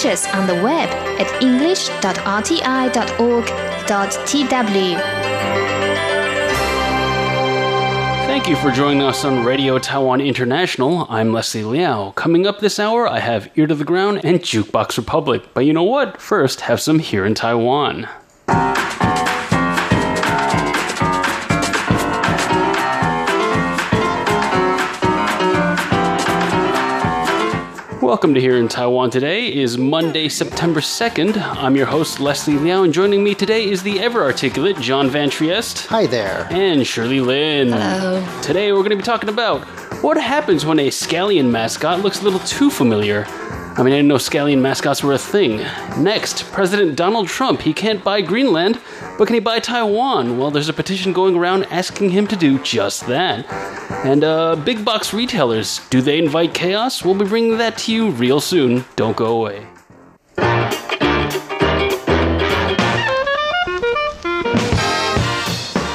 On the web at english.rti.org.tw. Thank you for joining us on Radio Taiwan International. I'm Leslie Liao. Coming up this hour, I have Ear to the Ground and Jukebox Republic. But you know what? First, have some here in Taiwan. Welcome to Here in Taiwan. Today is Monday, September 2nd. I'm your host, Leslie Liao, and joining me today is the ever articulate John Van Trieste. Hi there. And Shirley Lin. Hello. Today we're going to be talking about what happens when a scallion mascot looks a little too familiar. I mean, I didn't know scallion mascots were a thing. Next, President Donald Trump. He can't buy Greenland, but can he buy Taiwan? Well, there's a petition going around asking him to do just that. And uh, big box retailers, do they invite chaos? We'll be bringing that to you real soon. Don't go away.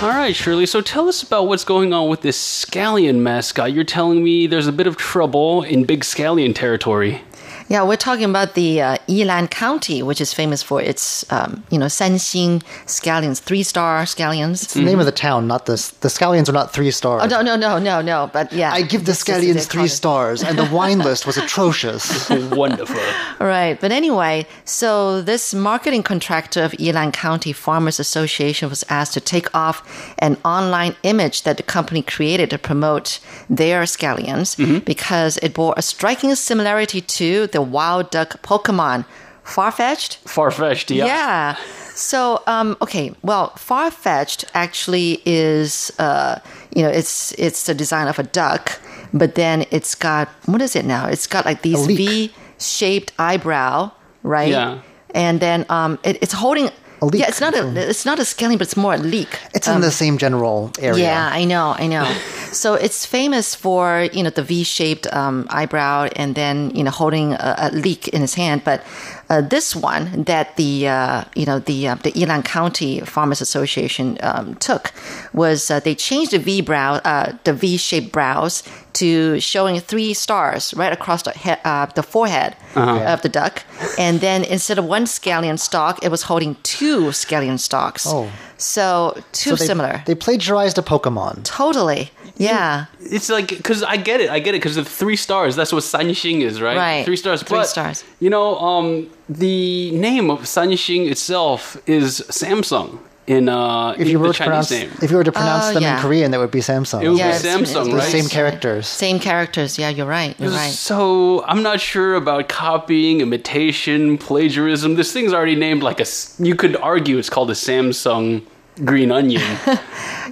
All right, Shirley. So tell us about what's going on with this scallion mascot. You're telling me there's a bit of trouble in big scallion territory. Yeah, we're talking about the uh, Yilan County, which is famous for its, um, you know, Sanxing scallions, three-star scallions. It's the name of the town, not this. The scallions are not three stars. Oh no, no, no, no, no! But yeah, I give the this is- they scallions three stars, and the wine list was atrocious. Wonderful. Right, but anyway, so this marketing contractor of Yilan County Farmers Association was asked to take off an online image that the company created to promote their scallions because it bore a striking similarity to the wild duck Pokemon Farfetch'd? Far fetched, yeah. Yeah. So, um, okay, well, Farfetch'd actually is, uh, you know, it's it's the design of a duck, but then it's got what is it now? It's got like these. V-shaped eyebrow, right? Yeah. And then um, it, it's holding. A leek. Yeah, it's not a it's not a scallion, but it's more a leek. It's in the same general area. Yeah, I know, I know. so it's famous for you know the V-shaped um, eyebrow and then you know holding a, a leek in his hand. But uh, this one that the uh, you know the uh, the Yilan County Farmers Association um, took was uh, they changed the V brow uh, the V-shaped brows to showing three stars right across the he- uh, the forehead of the duck, and then instead of one scallion stalk, it was holding two scallion stalks. Oh. So too So they, similar. They plagiarized a Pokemon. Totally. Yeah. It's like because I get it, I get it because the three stars. That's what Sanxing is, right? Right. Three stars. Three but, stars. You know, um, the name of Sanxing itself is Samsung in uh If you were the to Chinese pronounce, name. if you were to pronounce Oh, them yeah. in Korean, that would be Samsung. It would Yeah, be Samsung, it's the right? same characters. Same characters. Yeah, you're right. You're right. So I'm not sure about copying, imitation, plagiarism. This thing's already named like a. You could argue it's called a Samsung green onion.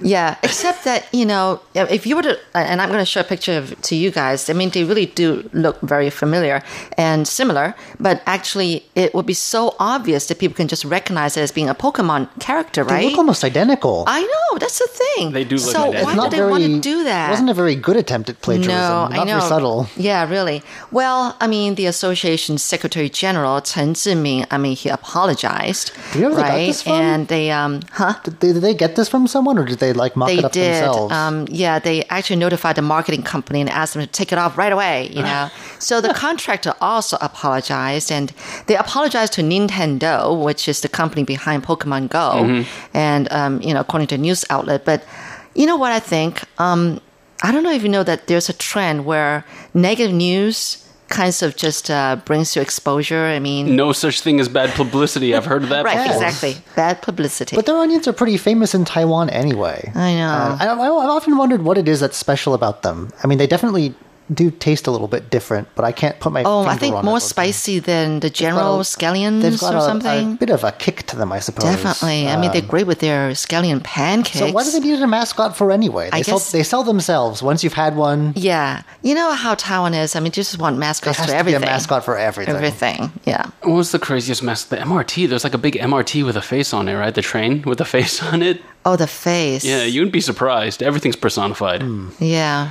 Yeah, except that, you know, if you were to, and I'm going to show a picture of, to you guys, I mean, they really do look very familiar and similar, but actually, it would be so obvious that people can just recognize it as being a Pokemon character, right? They look almost identical. I know, that's the thing. They do look So identical. why It's do they want to do that? It wasn't a very good attempt at plagiarism. No, not I know. very subtle. Yeah, really. Well, I mean, the association's Secretary General Chen Ziming, I mean, he apologized, Do you know where they got right? this from? And they, um, huh? Did they, did they get this from someone, or did they like mock They it up did. themselves? Um, yeah, they actually notified the marketing company and asked them to take it off right away. You know, so the contractor also apologized, and they apologized to Nintendo, which is the company behind Pokemon Go, and um, you know, according to a news outlet. But you know what I think? Um, I don't know if you know that there's a trend where negative news kinds of just uh, brings you exposure. I mean, no such thing as bad publicity. I've heard of that. right? before. Exactly, bad publicity. but their onions are pretty famous in Taiwan anyway. I know. Uh, I, I- I've often wondered what it is that's special about them. I mean, they definitely do taste a little bit different, but I can't put my Oh, finger I think more it. spicy than the They've got general a- scallions They've got or a, something. a bit of a kick to them, I suppose. Definitely. I mean, they're Um, great with their scallion pancakes. So why do they need a mascot for anyway? They I sell guess- they sell themselves. Once you've had one, Yeah. You know how Taiwan is. I mean, you just want there mascots has for to everything. be a mascot for everything. Everything. Yeah. What was the craziest mess? The MRT. There's like a big MRT with a face on it, right? The train with a face on it. Oh, the face. Yeah, you wouldn't be surprised. Everything's personified. Hmm. Yeah.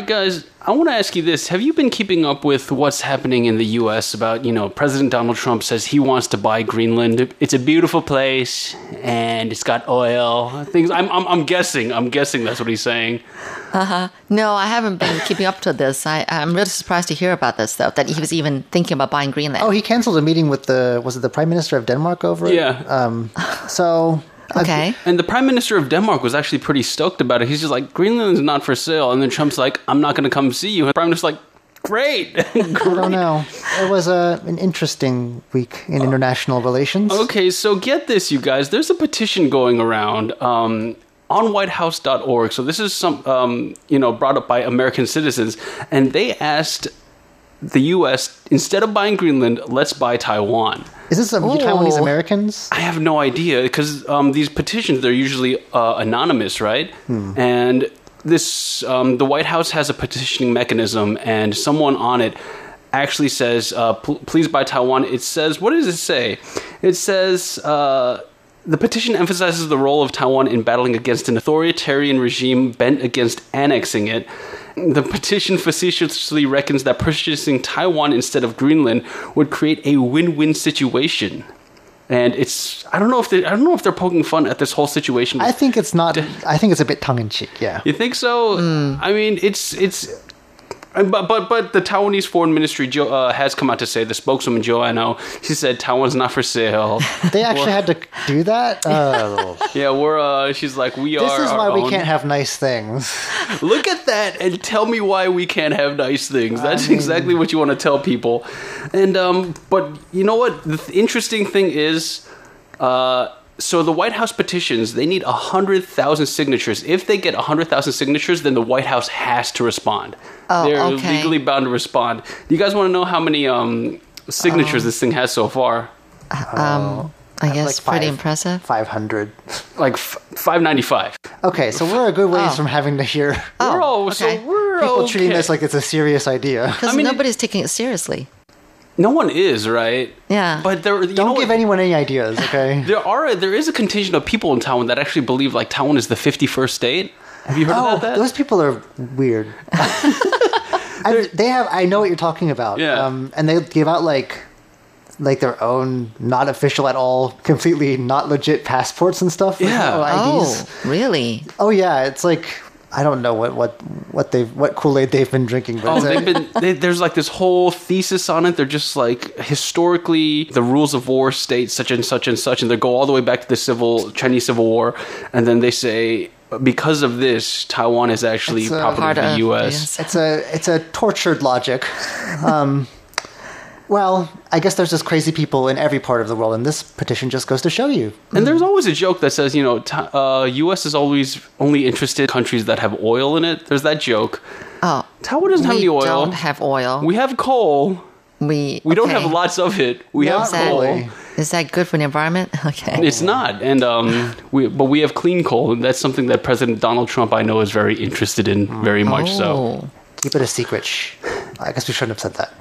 Right, right, guys, I want to ask you this. Have you been keeping up with what's happening in the U.S. about, you know, President Donald Trump says he wants to buy Greenland? It's a beautiful place and it's got oil. Things. I'm, I'm, I'm guessing. I'm guessing that's what he's saying. No, I haven't been keeping up to this. I, I'm really surprised to hear about this, though, that he was even thinking about buying Greenland. Oh, he canceled a meeting with the was it the Prime Minister of Denmark over it? Yeah. Um. So I- okay. And the Prime Minister of Denmark was actually pretty stoked about it. He's just like, Greenland's not for sale. And then Trump's like, I'm not going to come see you. And the Prime Minister's like, great. I don't know. It was a an interesting week in international relations. Okay, so get this, you guys. There's a petition going around um, on WhiteHouse.org. So this is some, um, you know, brought up by American citizens, and they asked the U.S. instead of buying Greenland, let's buy Taiwan. Is this some Taiwanese Americans? I have no idea because um, these petitions they're usually uh, anonymous, right? And this um, the White House has a petitioning mechanism, and someone on it actually says, uh, pl- "Please buy Taiwan." It says, "What does it say?" It says. Uh, the petition emphasizes the role of Taiwan in battling against an authoritarian regime bent against annexing it. The petition facetiously reckons that purchasing Taiwan instead of Greenland would create a win-win situation. And it's I don't know if they I don't know if they're poking fun at this whole situation. I think it's not. I think it's a bit tongue in cheek. Yeah. you think so? Hmm. I mean, it's it's. And- But but but the Taiwanese foreign ministry jo, uh, has come out to say the spokeswoman Joanna she said Taiwan's not for sale. They actually had to do that. Oh, yeah, we're uh she's like we this are. This is why we can't have nice things. Look at that and tell me why we can't have nice things. That's exactly what you want to tell people. And um, but you know what? The th- interesting thing is, uh, so the White House petitions they need a hundred thousand signatures. If they get a hundred thousand signatures, then the White House has to respond. Oh, They're okay. legally bound to respond. Do you guys want to know how many um signatures this thing has so far? Um, I guess like pretty five. impressive. Five hundred. Like f- five ninety five. Okay, so we're a good ways Oh. from having to hear we're all okay. so we're people okay. treating this like it's a serious idea. Because I mean, it- nobody's taking it seriously. No one is right. Yeah. But there, you Don't know give what? anyone any ideas, okay? There are there is a contingent of people in Taiwan that actually believe like Taiwan is the fifty first state. Have you heard oh, about that? those people are weird. I, they have. I know what you're talking about. Yeah. Um, and they give out like, like their own not official at all, completely not legit passports and stuff. like, Yeah. or oh, IDs. really? Oh yeah, it's like I don't know what what what they have what Kool Aid they've been drinking, but Oh, they've been. They, there's like this whole thesis on it. They're just like historically, the rules of war state such and such and such, and they go all the way back to the civil Chinese Civil War, and then they say because of this, Taiwan is actually It's, property Part of the U.S. yes. it's a it's a tortured logic. Um, well, I guess there's just crazy people in every part of the world, and this petition just goes to show you. And there's always a joke that says, you know, Ta- uh, U.S. is always only interested in countries that have oil in it. There's that joke. Oh, Taiwan doesn't have we any oil. don't have oil. we have coal. we We don't okay. have lots of it. We Not have Is that, coal. really. is that good for the environment? Okay. It's not, and um, we but we have clean coal, and that's something that President Donald Trump I know is very interested in, very much so. Oh. Keep it a secret. Shh. I guess we shouldn't have said that.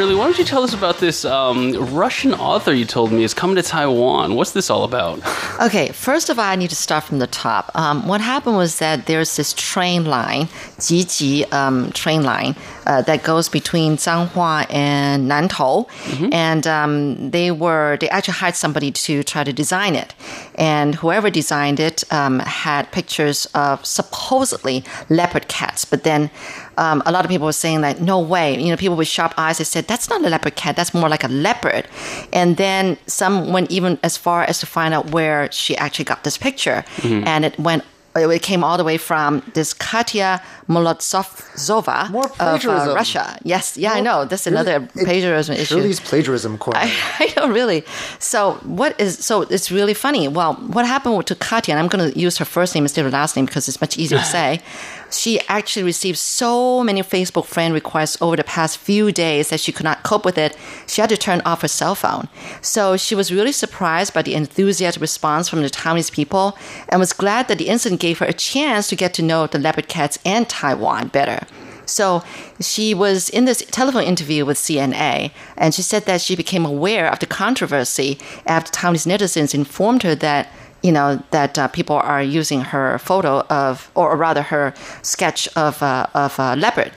Shirley, why don't you tell us about this um, Russian author you told me is coming to Taiwan? What's this all about? Okay, first of all, I need to start from the top. Um, what happened was that there's this train line, Jiji um, train line, uh, that goes between Zhanghua and Nantou, and um, they were they actually hired somebody to try to design it, and whoever designed it um, had pictures of supposedly leopard cats, but then. Um, a lot of people were saying that no way, you know, people with sharp eyes. They said that's not a leopard cat, that's more like a leopard. And then some went even as far as to find out where she actually got this picture, and it went. It came all the way from this Katya Molotsovzova More of uh. Russia. Yes, yeah, I know. That's another It- plagiarism issue. Shirley's plagiarism corner. I, I know, really. So what is so? It's really funny. Well, what happened to Katya? And I'm going to use her first name instead of last name because it's much easier to say. She actually received so many Facebook friend requests over the past few days that she could not cope with it. She had to turn off her cell phone. So she was really surprised by the enthusiastic response from the Taiwanese people and was glad that the incident gave her a chance to get to know the leopard cats and Taiwan better. So she was in this telephone interview with CNA, and she said that she became aware of the controversy after Taiwanese netizens informed her that you know that uh, people are using her photo of, or rather her sketch of uh, of a leopard.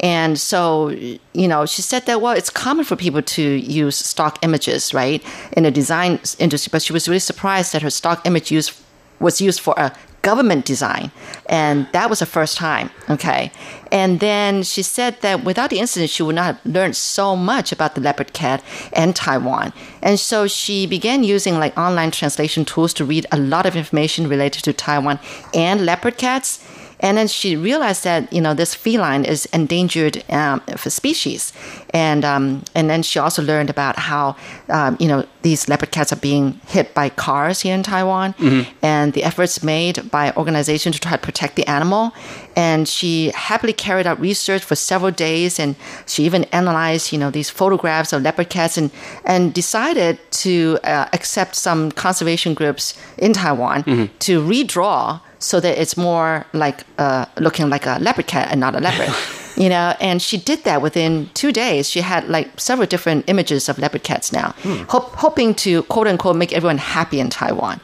And so, you know, she said that, well, it's common for people to use stock images, right, in the design industry, but she was really surprised that her stock image use was used for a government design. And that was the first time. Okay. And then she said that without the incident, she would not have learned so much about the leopard cat and Taiwan. And so she began using like online translation tools to read a lot of information related to Taiwan and leopard cats. And then she realized that you know this feline is endangered um, for species, and um, and then she also learned about how um, you know these leopard cats are being hit by cars here in Taiwan, and the efforts made by organizations to try to protect the animal. And she happily carried out research for several days, and she even analyzed you know these photographs of leopard cats, and and decided to uh, accept some conservation groups in Taiwan to redraw so that it's more like uh, looking like a leopard cat and not a leopard. you know, and she did that within two days. She had like several different images of leopard cats now, Hop- hoping to quote unquote make everyone happy in Taiwan.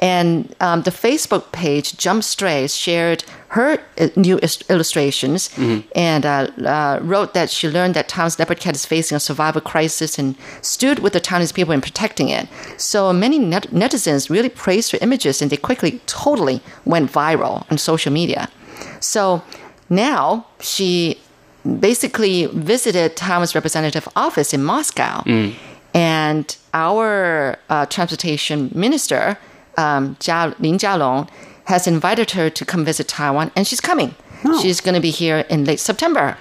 And um, the Facebook page Jump Strays shared her uh, new illustrations and uh, uh, wrote that she learned that Taiwan's leopard cat is facing a survival crisis and stood with the Taiwanese people in protecting it. So many net- netizens really praised her images and they quickly, totally went viral on social media. So now she basically visited Taiwan's representative office in Moscow. And our uh, transportation minister, um, Jia, Lin Jialong, has invited her to come visit Taiwan, and she's coming. She's going to be here in late September.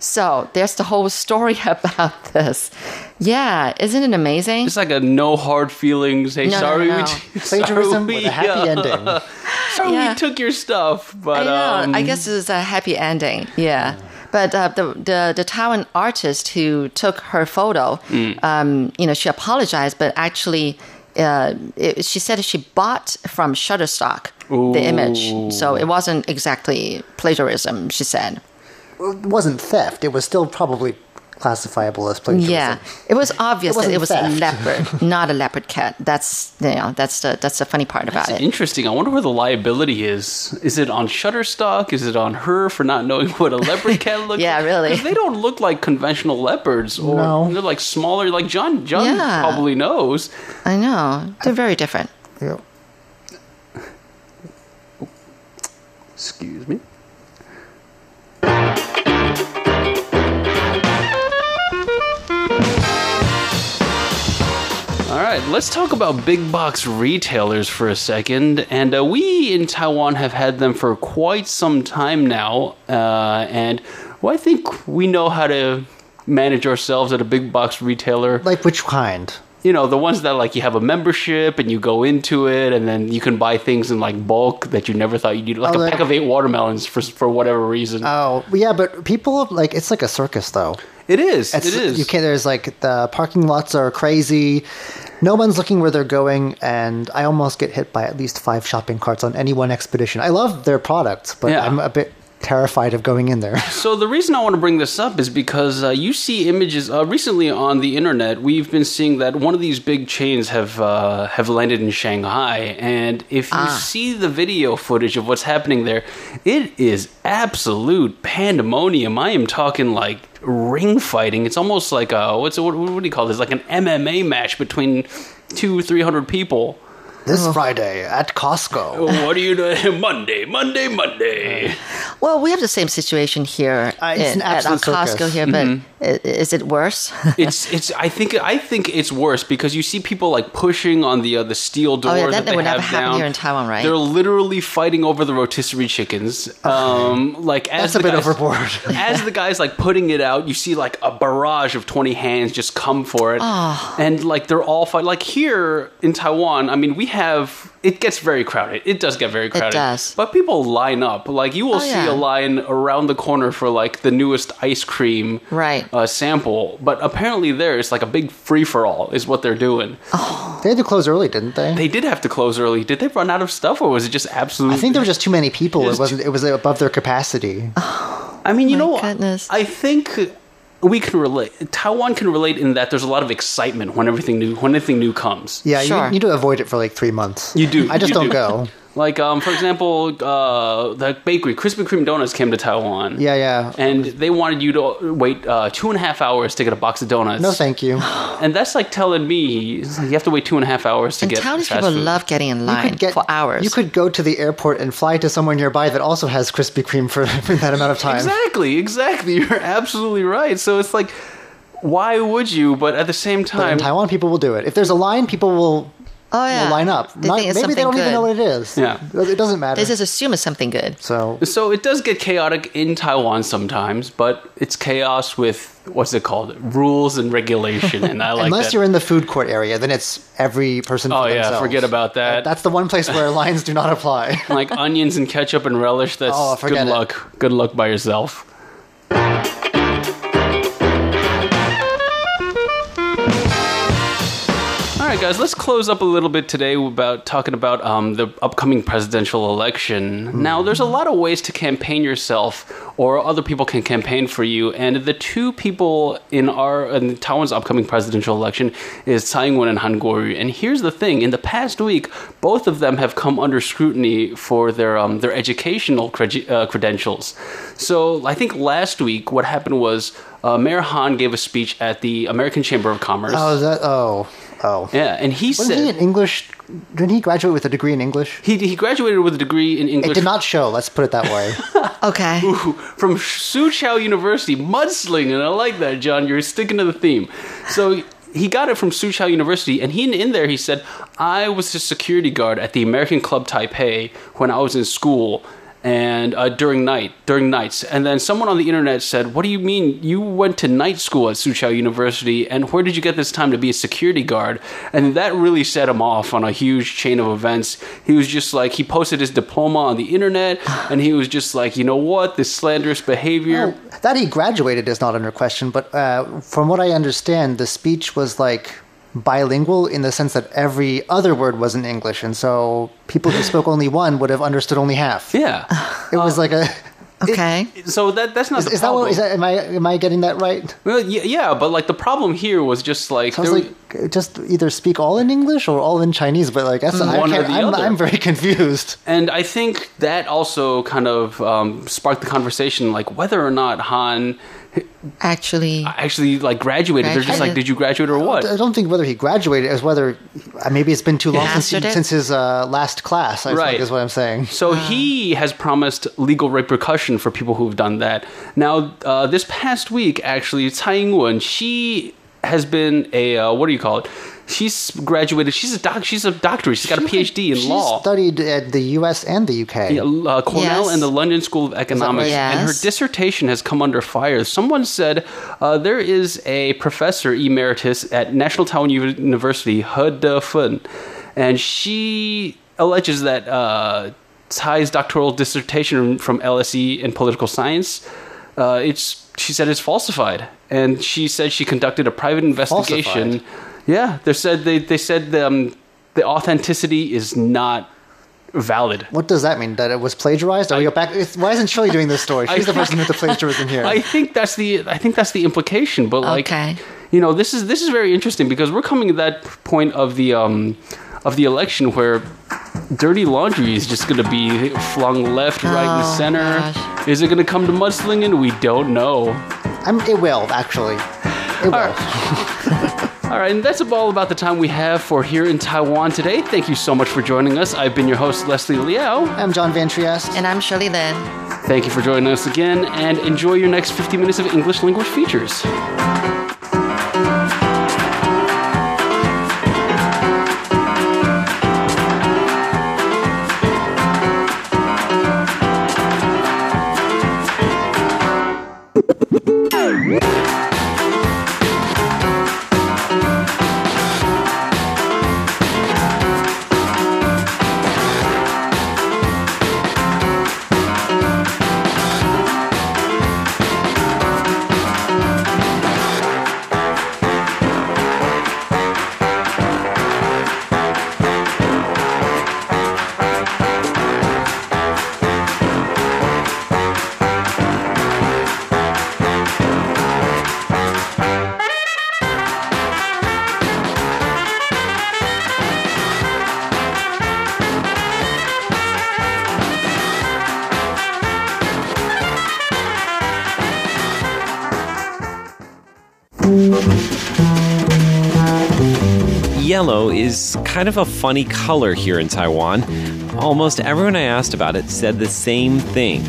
So there's the whole story about this. Yeah, isn't it amazing? It's like a no hard feelings. Hey, No, no, sorry, no. we Plagiarism sorry, with a happy uh, ending. Sorry, Yeah. we took your stuff, but I know. um, I guess it's a happy ending. Yeah. But uh, the, the the Taiwan artist who took her photo, Mm. um, you know, she apologized, but actually, uh, it, she said she bought from Shutterstock the image, so it wasn't exactly plagiarism. She said, It wasn't theft. It was still probably classifiable as plagiarism. "Yeah, it was obvious It that it wasn't was a theft. leopard, not a leopard cat. That's you know, that's the that's the funny part about It's it." interesting. I wonder where the liability is. Is it on Shutterstock? Is it on her for not knowing what a leopard cat looks like? Yeah, like? really. They don't look like conventional leopards, or No. they're like smaller. Like John, John Yeah. probably knows. I know they're very different. Yeah. Excuse me. All right, let's talk about big box retailers for a second. And uh, we in Taiwan have had them for quite some time now. Uh, and well, I think we know how to manage ourselves at a big box retailer. Like which kind? you know the ones that like you have a membership and you go into it and then you can buy things in like bulk that you never thought you'd need like Oh, a like- pack of eight watermelons for for whatever reason Oh, yeah, but people like it's like a circus though. It is It's, it is You can't. There's like the parking lots are crazy. No one's looking where they're going, and I almost get hit by at least five shopping carts on any one expedition. I love their products, but Yeah. I'm a bit terrified of going in there. So the reason I want to bring this up is because uh, you see images uh, recently on the internet. We've been seeing that one of these big chains have uh, have landed in Shanghai, and if you see the video footage of what's happening there, it is absolute pandemonium. I am talking like ring fighting. It's almost like a what's what, what do you call this? Like an MMA match between two three hundred people. This Friday at Costco. what are you doing? Monday, Monday, Monday. Well, we have the same situation here Uh, it's in- an at our absolute Costco here, but i- is it worse? it's it's I think I think it's worse because you see people like pushing on the uh, the steel doors Oh, yeah, that that, they would never have happen down. here in Taiwan, right? They're literally fighting over the rotisserie chickens. Um, like as That's a the bit guys, overboard. as the guys like putting it out, you see like a barrage of twenty hands just come for it, and like they're all fight. Like here in Taiwan, I mean, we have it gets very crowded. It does get very crowded. does. But people line up. Like you will Oh, see yeah. a line around the corner for like the newest ice cream Right. uh, sample. But apparently there it's like a big free for all is what they're doing. They had to close early, didn't they? They did have to close early. Did they run out of stuff or was it just absolutely? I think there were just too many people. It Just- wasn't. It was above their capacity. I mean, you My know, goodness. I think we can relate. Taiwan can relate in that there's a lot of excitement when everything new when anything new comes. Yeah, Sure. you need to avoid it for like three months. You do. I just you don't do. go. Like, um, for example, uh, the bakery, Krispy Kreme donuts came to Taiwan. Yeah, yeah. And they wanted you to wait uh, two and a half hours to get a box of donuts. No, thank you. And that's like telling me like you have to wait two and a half hours to And get Taiwanese fast people food. love getting in You line could get for hours. You could go to the airport and fly to somewhere nearby that also has Krispy Kreme for, for that amount of time. Exactly, exactly. You're absolutely right. So it's like, why would you? But at the same But time, in Taiwan, people will do it. If there's a line, people will, oh yeah, will line up. They Not- think it's maybe they something don't even good. know what it is. Yeah. it doesn't matter. They just assume it's something good. so So it does get chaotic in Taiwan sometimes, but it's chaos with what's it called? Rules and regulation, and I like unless that. you're in the food court area, then it's every person. oh for yeah, themselves. forget about that. That's the one place where lines do not apply. like onions and ketchup and relish. That's Oh, good forget it. luck. Good luck by yourself. Right, guys, let's close up a little bit today about talking about um, the upcoming presidential election. Now, there's a lot of ways to campaign yourself, or other people can campaign for you. And the two people in our in Taiwan's upcoming presidential election is Tsai Ing-wen and Han Kuo-yu. And here's the thing: in the past week, both of them have come under scrutiny for their um, their educational uh, credentials. So, I think last week, what happened was uh, Mayor Han gave a speech at the American Chamber of Commerce. oh, is that oh oh. Yeah, and he Wasn't said he in English? Didn't he graduate with a degree in English? he, he graduated with a degree in English It did not show. Let's put it that way. Okay. from Soochow University, mudslinging. I like that, John. You're sticking to the theme. So he got it from Soochow University, and he in there he said, "I was a security guard at the American Club Taipei when I was in school." And uh, during night, during nights, and then someone on the internet said, "What do you mean you went to night school at Soochow University? And where did you get this time to be a security guard?" And that really set him off on a huge chain of events. He was just like, he posted his diploma on the internet, and he was just like, "You know what? This slanderous behavior." Oh, that he graduated is not under question, but uh, from what I understand, the speech was like bilingual in the sense that every other word was in English, and so people who spoke only one would have understood only half. Yeah. It was like a. Okay. So that that's not Is, the is that problem. what? Is that? Am I? Am I getting that right? well, yeah, yeah, but like the problem here was just like, I was there- like, just either speak all in English or all in Chinese, but like that's I One or can't, the I'm, other. I'm very confused. and I think that also kind of um, sparked the conversation, like whether or not Han Actually, actually like graduated. They're just like, did you graduate or what? I don't think whether he graduated as whether uh, maybe it's been too long since, he, since his uh, last class. I Right. think is what I'm saying. So he has promised legal repercussion for people who've done that. Now, uh, this past week, actually, Tsai Ing-wen, she has been a uh, what do you call it? She's graduated. She's a doc. She's a doctor. She's got a PhD in she law. studied at the U.S. and the U.K. Yeah, uh, Cornell Yes. and the London School of Economics, right? and her dissertation has come under fire. Someone said uh, there is a professor emeritus at National Taiwan U- University, He De-fun, and she alleges that uh, Tsai's doctoral dissertation from LSE in political science, uh, it's she said it's falsified, and she said she conducted a private investigation. Falsified? Yeah, they said they they said um, the authenticity is not valid. What does that mean? That it was plagiarized? Are we go back? Why isn't Shirley doing this story? She's the person with the plagiarism here. I think that's the I think that's the implication. But like, Okay. you know, this is this is very interesting because we're coming to that point of the um of the election where dirty laundry is just going to be flung left, right, and Oh, center. gosh. Is it going to come to mudslinging? We don't know. I'm, it will actually. It will. All right, and that's all about the time we have for here in Taiwan today. Thank you so much for joining us. I've been your host, Leslie Liao. I'm John Van Trieste. and I'm Shirley Lin. Thank you for joining us again, and enjoy your next 50 minutes of English language features. Kind of a funny color here in Taiwan. Almost everyone I asked about it said the same thing.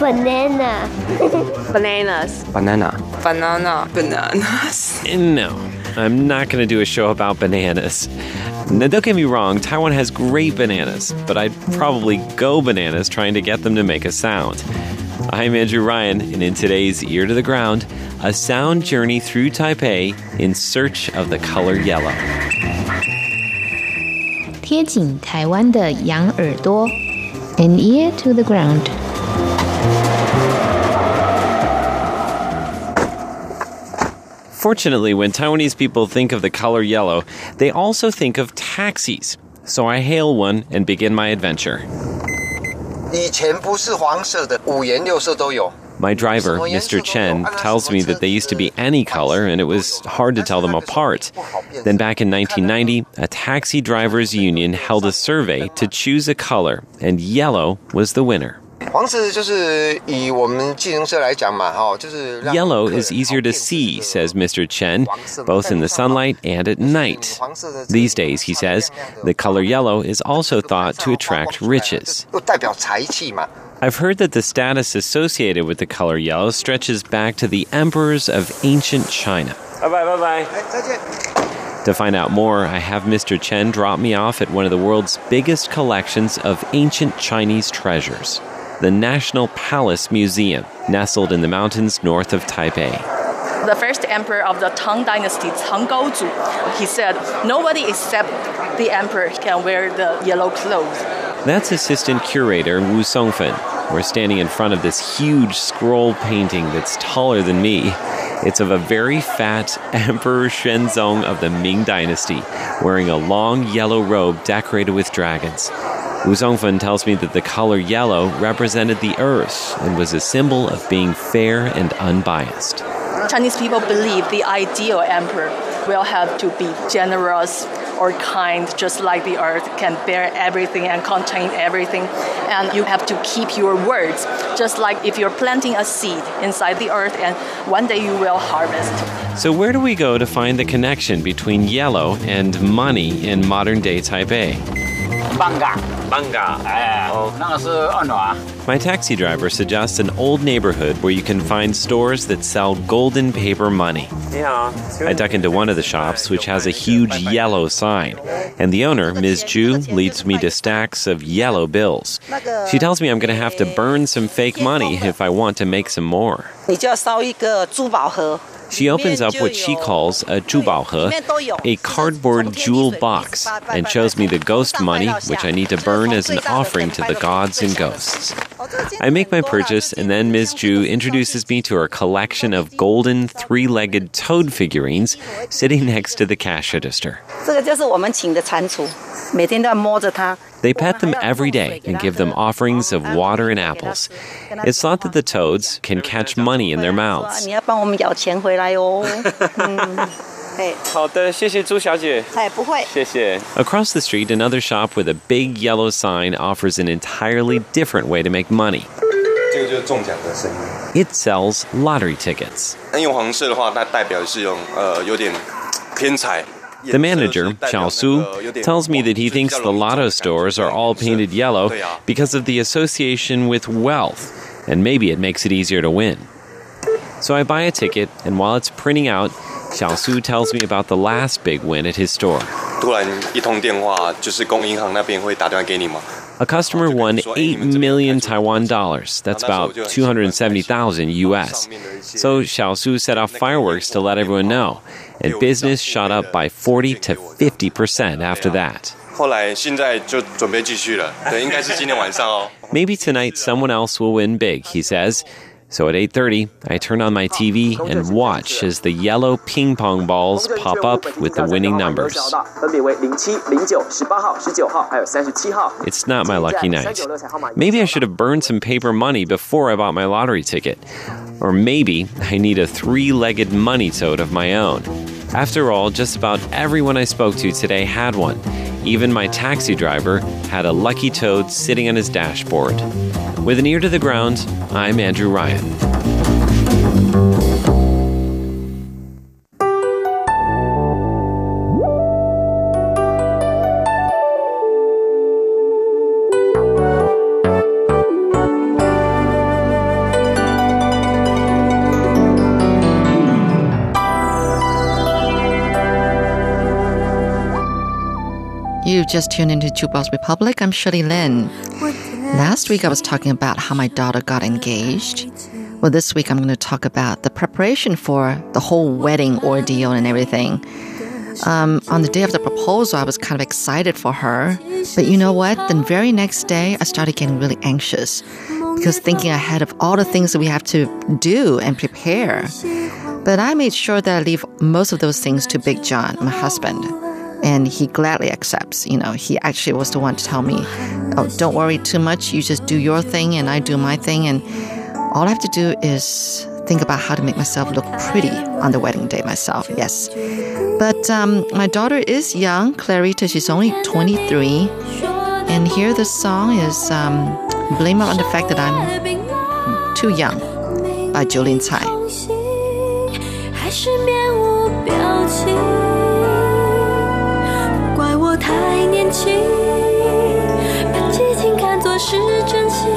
Banana. Bananas. Banana. Banana. Bananas. And no, I'm not going to do a show about bananas. Now, don't get me wrong, Taiwan has great bananas, but I'd probably go bananas trying to get them to make a sound. I'm Andrew Ryan, and in today's Ear to the Ground, a sound journey through Taipei in search of the color yellow. 贴紧台湾的羊耳朵，an ear to the ground。 Fortunately, when Taiwanese people think of the color yellow, they also think of taxis. So I hail one and begin my adventure. 以前不是黄色的，五颜六色都有。 My driver, Mr. Chen, tells me that they used to be any color and it was hard to tell them apart. Then back in 1990, a taxi drivers union held a survey to choose a color, and yellow was the winner. 黄色就是以我们计程车来讲嘛，哈，就是让 Yellow 客人 is easier to 好辨识 see, 这个 says Mr. Chen, both in the sunlight and at night. These days, he says, the color yellow is also thought to attract riches. 又代表财气嘛。 I've heard that the status associated with the color yellow stretches back to the emperors of ancient China. Bye bye, bye bye. 哎，再见。 To find out more, I have Mr. Chen drop me off at one of the world's biggest collections of ancient Chinese treasures the National Palace Museum, nestled in the mountains north of Taipei. the first emperor of the Tang Dynasty, Tang Gaozu, he said, nobody except the emperor can wear the yellow clothes. That's assistant curator Wu Songfen. We're standing in front of this huge scroll painting that's taller than me. It's of a very fat Emperor Shenzong of the Ming Dynasty, wearing a long yellow robe decorated with dragons. Wu Songfen tells me that the color yellow represented the earth and was a symbol of being fair and unbiased. Chinese people believe the ideal emperor will have to be generous or kind, just like the earth can bear everything and contain everything. And you have to keep your words, just like if you're planting a seed inside the earth, and one day you will harvest. So, where do we go to find the connection between yellow and money in modern day Taipei? 半嘎，半嘎，哎，那个是二暖。 My taxi driver suggests an old neighborhood where you can find stores that sell golden paper money. I duck into one of the shops, which has a huge yellow sign, and the owner, Ms. Ju, leads me to stacks of yellow bills. She tells me I'm going to have to burn some fake money if I want to make some more. 你就要烧一个珠宝盒。 She opens up what she calls a jubaohe, a cardboard jewel box, and shows me the ghost money, which I need to burn as an offering to the gods and ghosts. I make my purchase, and then Ms. Ju introduces me to her collection of golden three legged toad figurines sitting next to the cash register. 这个就是我们请的蟾蜍，每天都要摸着它。 They pet them every day and give them offerings of water and apples. It's thought that the toads can catch money in their mouths. 你要帮我们咬钱回来哦。嗯，哎，好的，谢谢朱小姐。哎，不会。谢谢. Across the street, another shop with a big yellow sign offers an entirely different way to make money. 这个就是中奖的声音。 It sells lottery tickets. 那用黄色的话，那代表是用呃有点偏财。 The manager, Xiao Su, tells me that he thinks the lotto stores are all painted yellow because of the association with wealth, and maybe it makes it easier to win. So I buy a ticket, and while it's printing out, Xiao Su tells me about the last big win at his store. 突然一通电话，就是公银行那边会打电话给你吗？ A customer won 8 million Taiwan dollars. That's about 270,000 US. So Xiaosu set off fireworks to let everyone know, and business shot up by 40 to 50% after that. Maybe tonight someone else will win big, he says. So at 8:30, I turn on my TV and watch as the yellow ping pong balls pop up with the winning numbers. It's not my lucky night. Maybe I should have burned some paper money before I bought my lottery ticket. Or maybe I need a three-legged money toad of my own. After all, just about everyone I spoke to today had one even my taxi driver had a lucky toad sitting on his dashboard. With an ear to the ground, I'm Andrew Ryan. Just tuned into Jukebox Republic. I'm Shirley Lin. Last week I was talking about how my daughter got engaged. Well, this week I'm going to talk about the preparation for the whole wedding ordeal and everything. Um, on the day of the proposal, I was kind of excited for her. But you know what? The very next day, I started getting really anxious because thinking ahead of all the things that we have to do and prepare. But I made sure that I leave most of those things to Big John, my husband. And he gladly accepts. You know, he actually was the one to tell me, oh, don't worry too much. You just do your thing and I do my thing. And all I have to do is think about how to make myself look pretty on the wedding day myself. Yes. But um, my daughter is young, Clarita. She's only 23. And here the song is um, Blame It on the Fact That I'm Too Young by Jolin Tsai. 情，把激情看作是真心，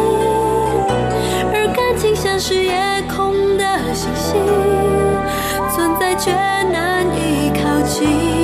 而感情像是夜空的星星，存在却难以靠近。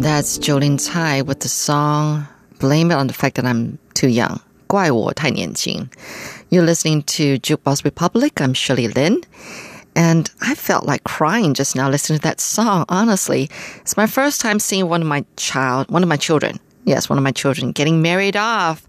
That's Jolin Tsai with the song Blame It on the Fact That I'm Too Young. 怪我太年轻. You're listening to Jukebox Republic. I'm Shirley Lin. And I felt like crying just now listening to that song, honestly. It's my first time seeing one of my child, one of my children. Yes, one of my children getting married off.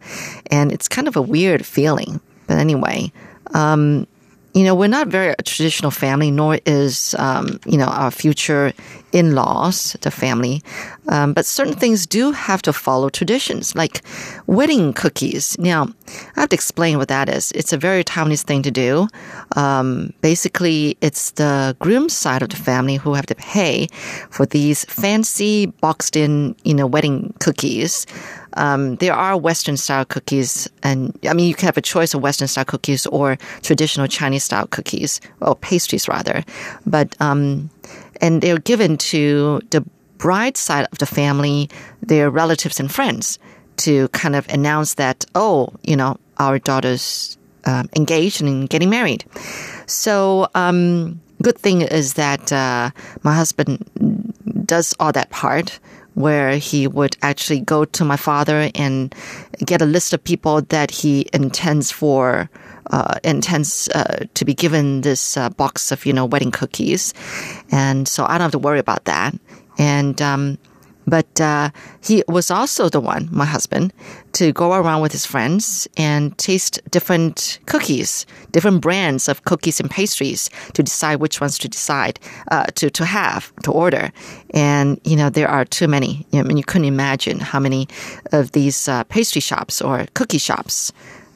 And it's kind of a weird feeling. But anyway, um, you know, we're not very a traditional family, nor is, um, you know, our future in laws, the family. Um, but certain things do have to follow traditions, like wedding cookies. Now, I have to explain what that is. It's a very Taiwanese thing to do. Um, basically, it's the groom's side of the family who have to pay for these fancy boxed in, you know, wedding cookies. Um, there are Western style cookies, and I mean, you can have a choice of Western style cookies or traditional Chinese style cookies, or pastries rather. But, um, and they're given to the bride side of the family, their relatives and friends to kind of announce that, oh, you know, our daughter's um, engaged and getting married. So, um, good thing is that uh, my husband does all that part where he would actually go to my father and get a list of people that he intends for uh, intends uh, to be given this uh, box of you know wedding cookies, and so I don't have to worry about that. And um, but uh, he was also the one, my husband, to go around with his friends and taste different cookies, different brands of cookies and pastries to decide which ones to decide uh, to to have to order. And you know there are too many. I mean, you couldn't imagine how many of these uh, pastry shops or cookie shops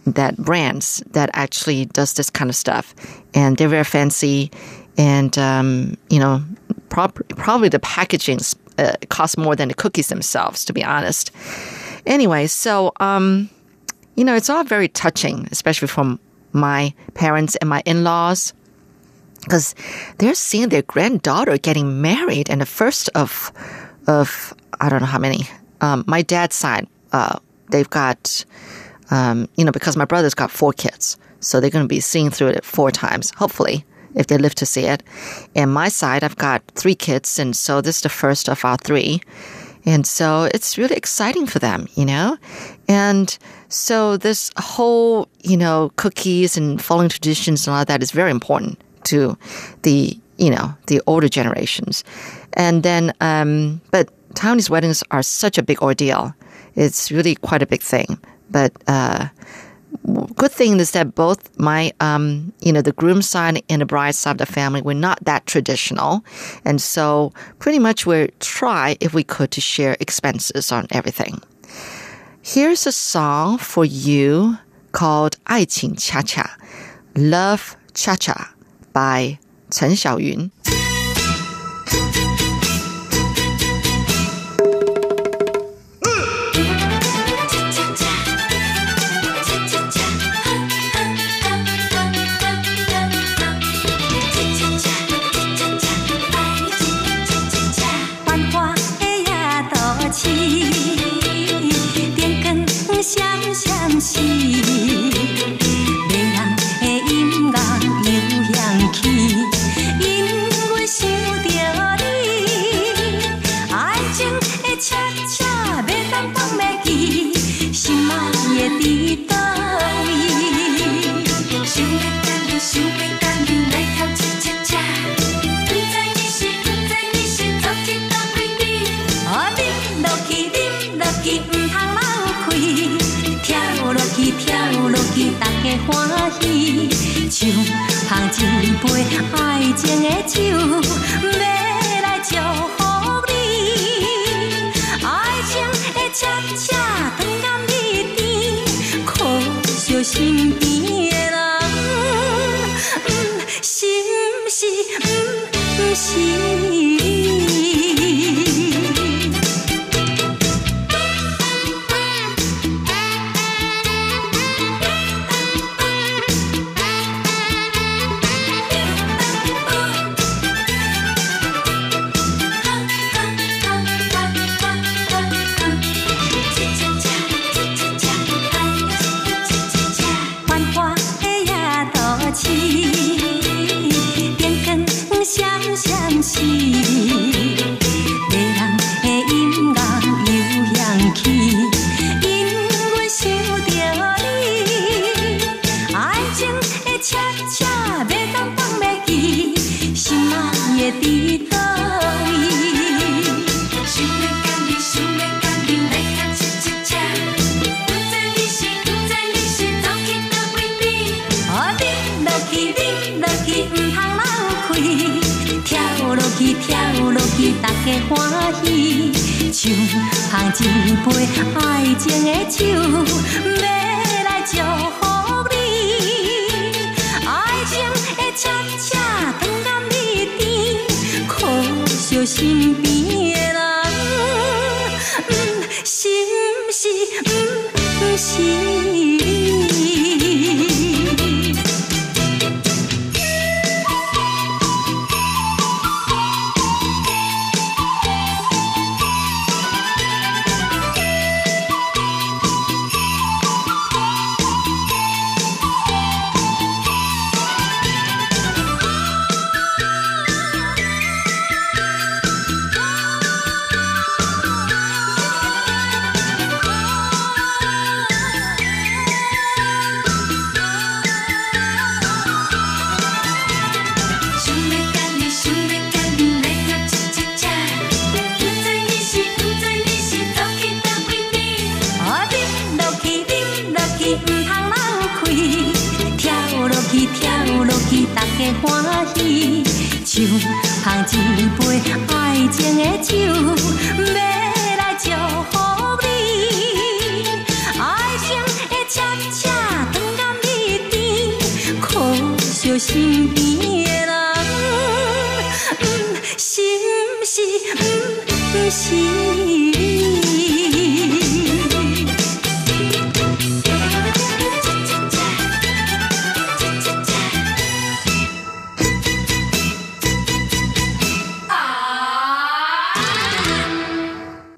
that brands that actually does this kind of stuff, and they're very fancy, and um, you know, probably the packaging uh, costs more than the cookies themselves, to be honest. Anyway, so um, you know, it's all very touching, especially from my parents and my in-laws. Because they're seeing their granddaughter getting married, and the first of, of I don't know how many. Um, my dad's side, uh, they've got um, you know, because my brother's got four kids. So they're going to be seeing through it four times, hopefully, if they live to see it. And my side, I've got three kids. And so this is the first of our three. And so it's really exciting for them, you know? And so this whole, you know, cookies and following traditions and all that is very important to the, you know, the older generations. And then, um, but Taiwanese weddings are such a big ordeal. It's really quite a big thing. But uh, good thing is that both my, um, you know, the groom side and the bride side of the family were not that traditional, and so pretty much we try if we could to share expenses on everything. Here's a song for you called "爱情恰恰" Love Cha Cha by Chen Xiaoyun. 欢喜。手捧一杯爱情的酒，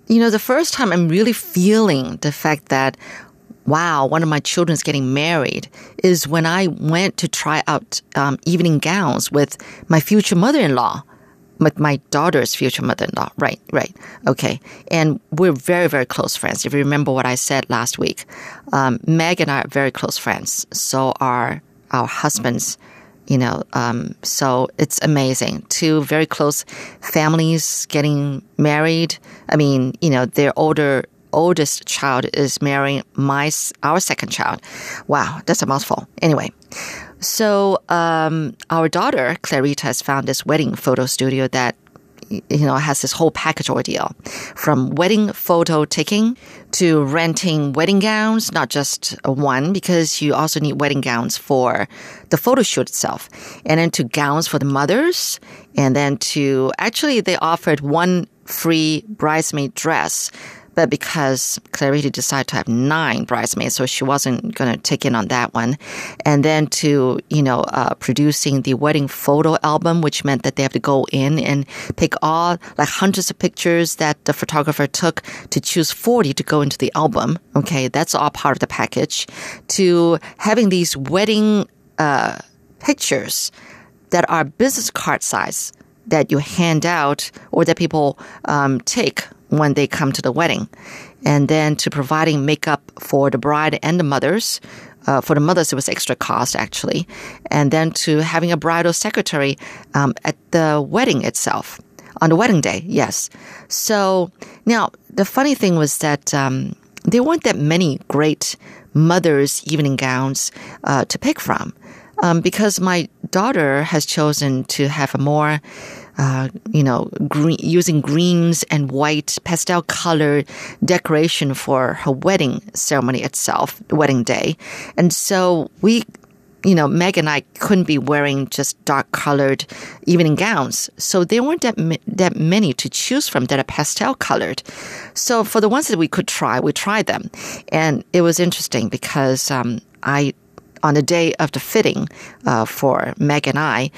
You know, the first time I'm really feeling the fact that, wow, one of my children's getting married is when I went to try out um, evening gowns with my future mother in law, with my daughter's future mother in law. Right, right. Okay. And we're very, very close friends. If you remember what I said last week, um, Meg and I are very close friends. So are our husbands you know um, so it's amazing two very close families getting married i mean you know their older oldest child is marrying my our second child wow that's a mouthful anyway so um, our daughter clarita has found this wedding photo studio that you know, has this whole package ordeal from wedding photo taking to renting wedding gowns, not just one, because you also need wedding gowns for the photo shoot itself, and then to gowns for the mothers, and then to actually they offered one free bridesmaid dress. But because Clarita decided to have nine bridesmaids, so she wasn't going to take in on that one. And then to, you know, uh, producing the wedding photo album, which meant that they have to go in and pick all, like hundreds of pictures that the photographer took to choose 40 to go into the album. Okay. That's all part of the package. To having these wedding, uh, pictures that are business card size that you hand out or that people um, take when they come to the wedding. And then to providing makeup for the bride and the mothers. Uh, for the mothers, it was extra cost actually. And then to having a bridal secretary um, at the wedding itself. On the wedding day, yes. So now the funny thing was that um, there weren't that many great mothers' evening gowns uh, to pick from um, because my daughter has chosen to have a more uh, you know, green, using greens and white pastel colored decoration for her wedding ceremony itself, wedding day. And so we, you know, Meg and I couldn't be wearing just dark colored evening gowns. So there weren't that, ma- that many to choose from that are pastel colored. So for the ones that we could try, we tried them. And it was interesting because, um, I, on the day of the fitting, uh, for Meg and I,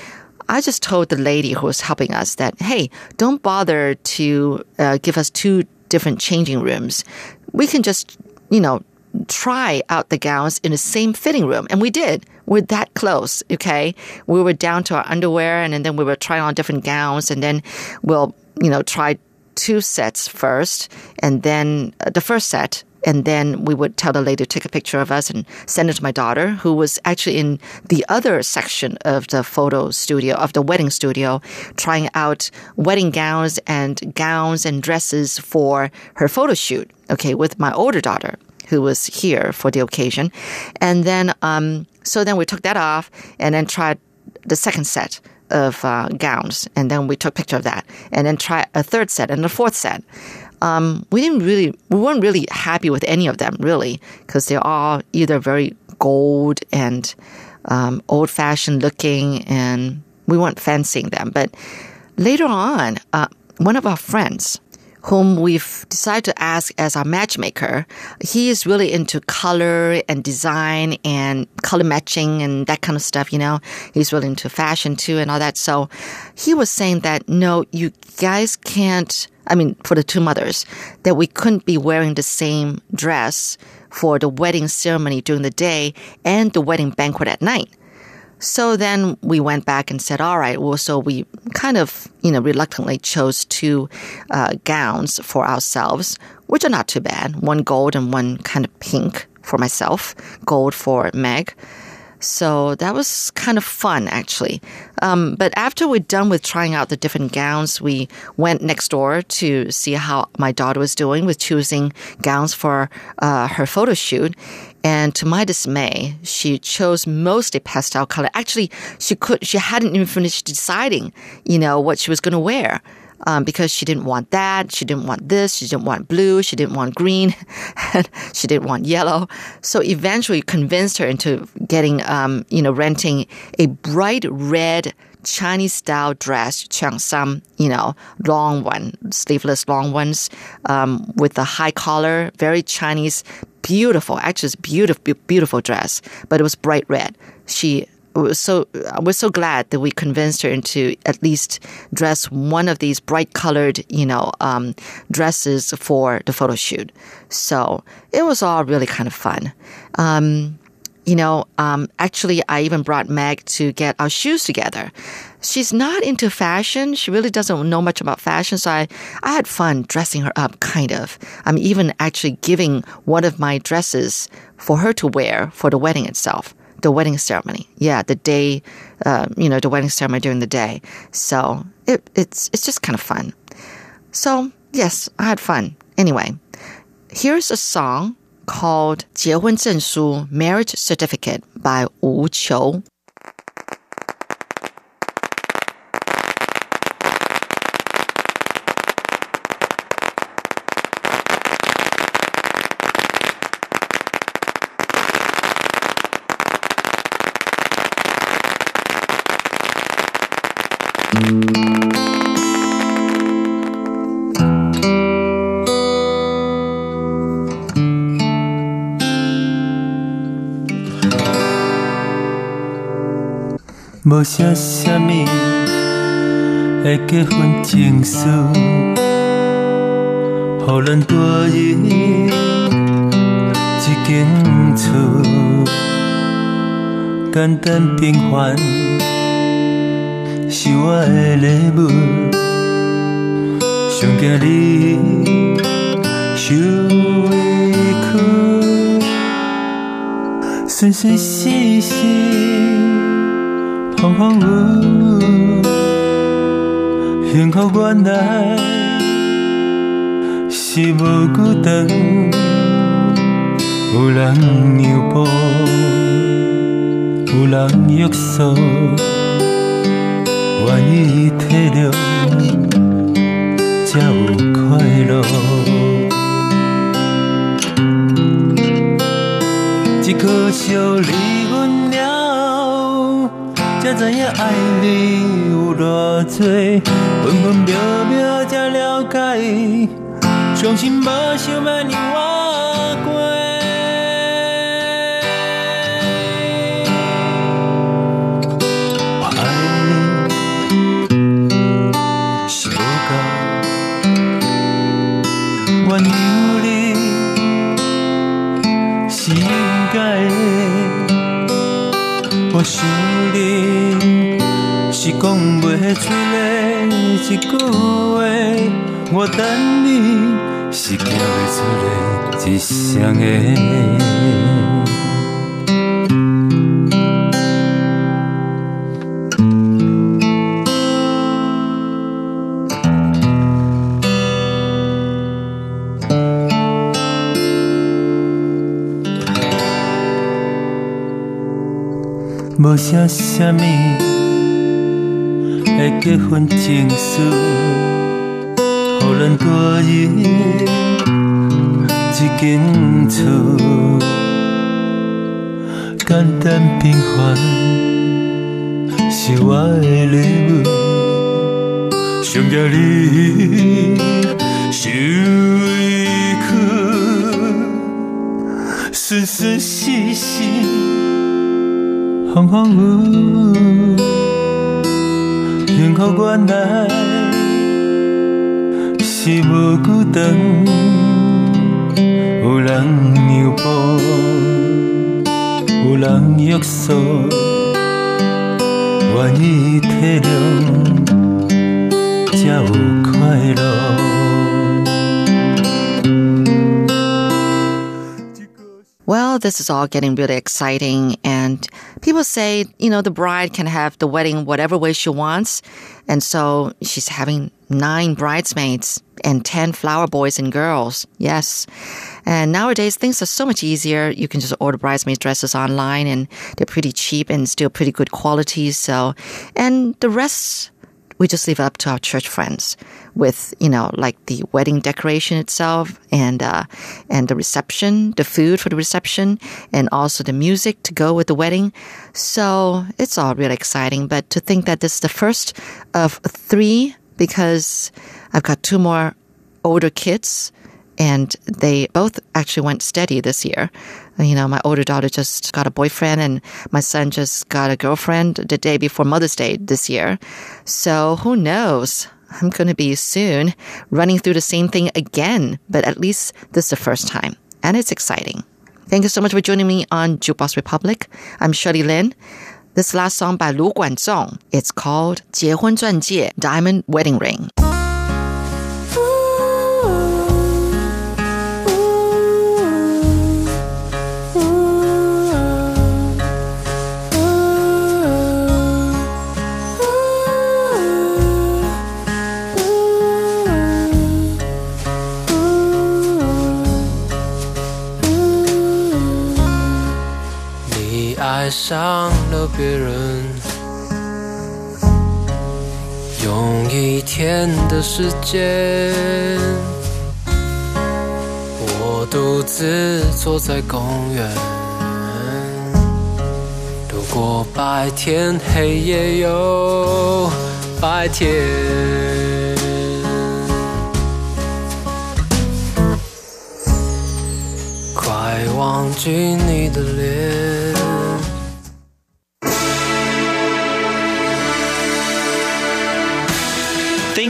I just told the lady who was helping us that, hey, don't bother to uh, give us two different changing rooms. We can just, you know, try out the gowns in the same fitting room. And we did. We're that close, okay? We were down to our underwear and and then we were trying on different gowns and then we'll, you know, try two sets first and then uh, the first set and then we would tell the lady to take a picture of us and send it to my daughter, who was actually in the other section of the photo studio, of the wedding studio, trying out wedding gowns and gowns and dresses for her photo shoot, okay, with my older daughter, who was here for the occasion. And then, um, so then we took that off and then tried the second set of uh, gowns, and then we took a picture of that, and then try a third set and a fourth set. Um, we didn't really, we weren't really happy with any of them, really, because they're all either very gold and um, old fashioned looking, and we weren't fancying them. But later on, uh, one of our friends, whom we've decided to ask as our matchmaker, he is really into color and design and color matching and that kind of stuff, you know. He's really into fashion too and all that. So he was saying that, no, you guys can't, I mean, for the two mothers, that we couldn't be wearing the same dress for the wedding ceremony during the day and the wedding banquet at night. So then we went back and said, all right, well, so we kind of, you know, reluctantly chose two uh, gowns for ourselves, which are not too bad. One gold and one kind of pink for myself, gold for Meg. So that was kind of fun, actually. Um, but after we're done with trying out the different gowns, we went next door to see how my daughter was doing with choosing gowns for uh, her photo shoot. And to my dismay, she chose mostly pastel color. Actually, she could, she hadn't even finished deciding, you know, what she was going to wear. Um, because she didn't want that, she didn't want this, she didn't want blue, she didn't want green, she didn't want yellow. So eventually convinced her into getting, um, you know, renting a bright red Chinese style dress, cheongsam, you know, long one, sleeveless long ones, um, with a high collar, very Chinese, beautiful, actually it's beautiful, beautiful dress, but it was bright red. She so we're so glad that we convinced her into at least dress one of these bright colored, you know, um, dresses for the photo shoot. So it was all really kind of fun. Um, you know, um, actually, I even brought Meg to get our shoes together. She's not into fashion. She really doesn't know much about fashion. So I, I had fun dressing her up, kind of. I'm even actually giving one of my dresses for her to wear for the wedding itself the wedding ceremony. Yeah, the day, uh, you know, the wedding ceremony during the day. So it, it's it's just kind of fun. So yes, I had fun. Anyway, here's a song called 结婚证书 Marriage Certificate by Wu Qiu. 无写什么的结婚证书，互咱住入一间厝，简单平凡是我的礼物，上惊你受委屈，顺顺时时。风风雨雨，幸福原来是无久长。有人让步，有人约束，愿意体谅，才有快乐。只可惜离婚了。才知影爱你有偌多，分分秒秒才了解，伤心无想要你忘出的一句话，我等你是叫袂出的一声的。无写什么的结婚证书，互咱住入一间厝，简单平凡是我的礼物，上夜你受委屈，顺顺时时，风风雨雨。幸福原来是无孤单，有人让步，有人约束，愿意体谅，才有快乐。This is all getting really exciting. And people say, you know, the bride can have the wedding whatever way she wants. And so she's having nine bridesmaids and 10 flower boys and girls. Yes. And nowadays things are so much easier. You can just order bridesmaid dresses online and they're pretty cheap and still pretty good quality. So, and the rest we just leave it up to our church friends with you know like the wedding decoration itself and uh, and the reception the food for the reception and also the music to go with the wedding. So it's all really exciting but to think that this is the first of three because i've got two more older kids and they both actually went steady this year. You know, my older daughter just got a boyfriend and my son just got a girlfriend the day before Mother's Day this year. So who knows? I'm going to be soon running through the same thing again, but at least this is the first time and it's exciting. Thank you so much for joining me on Jukebox Republic. I'm Shirley Lin. This last song by Lu Guanzong, it's called 结婚钻戒 Diamond Wedding Ring. 爱上了别人，用一天的时间，我独自坐在公园，度过白天，黑夜又白天。快忘记你的脸。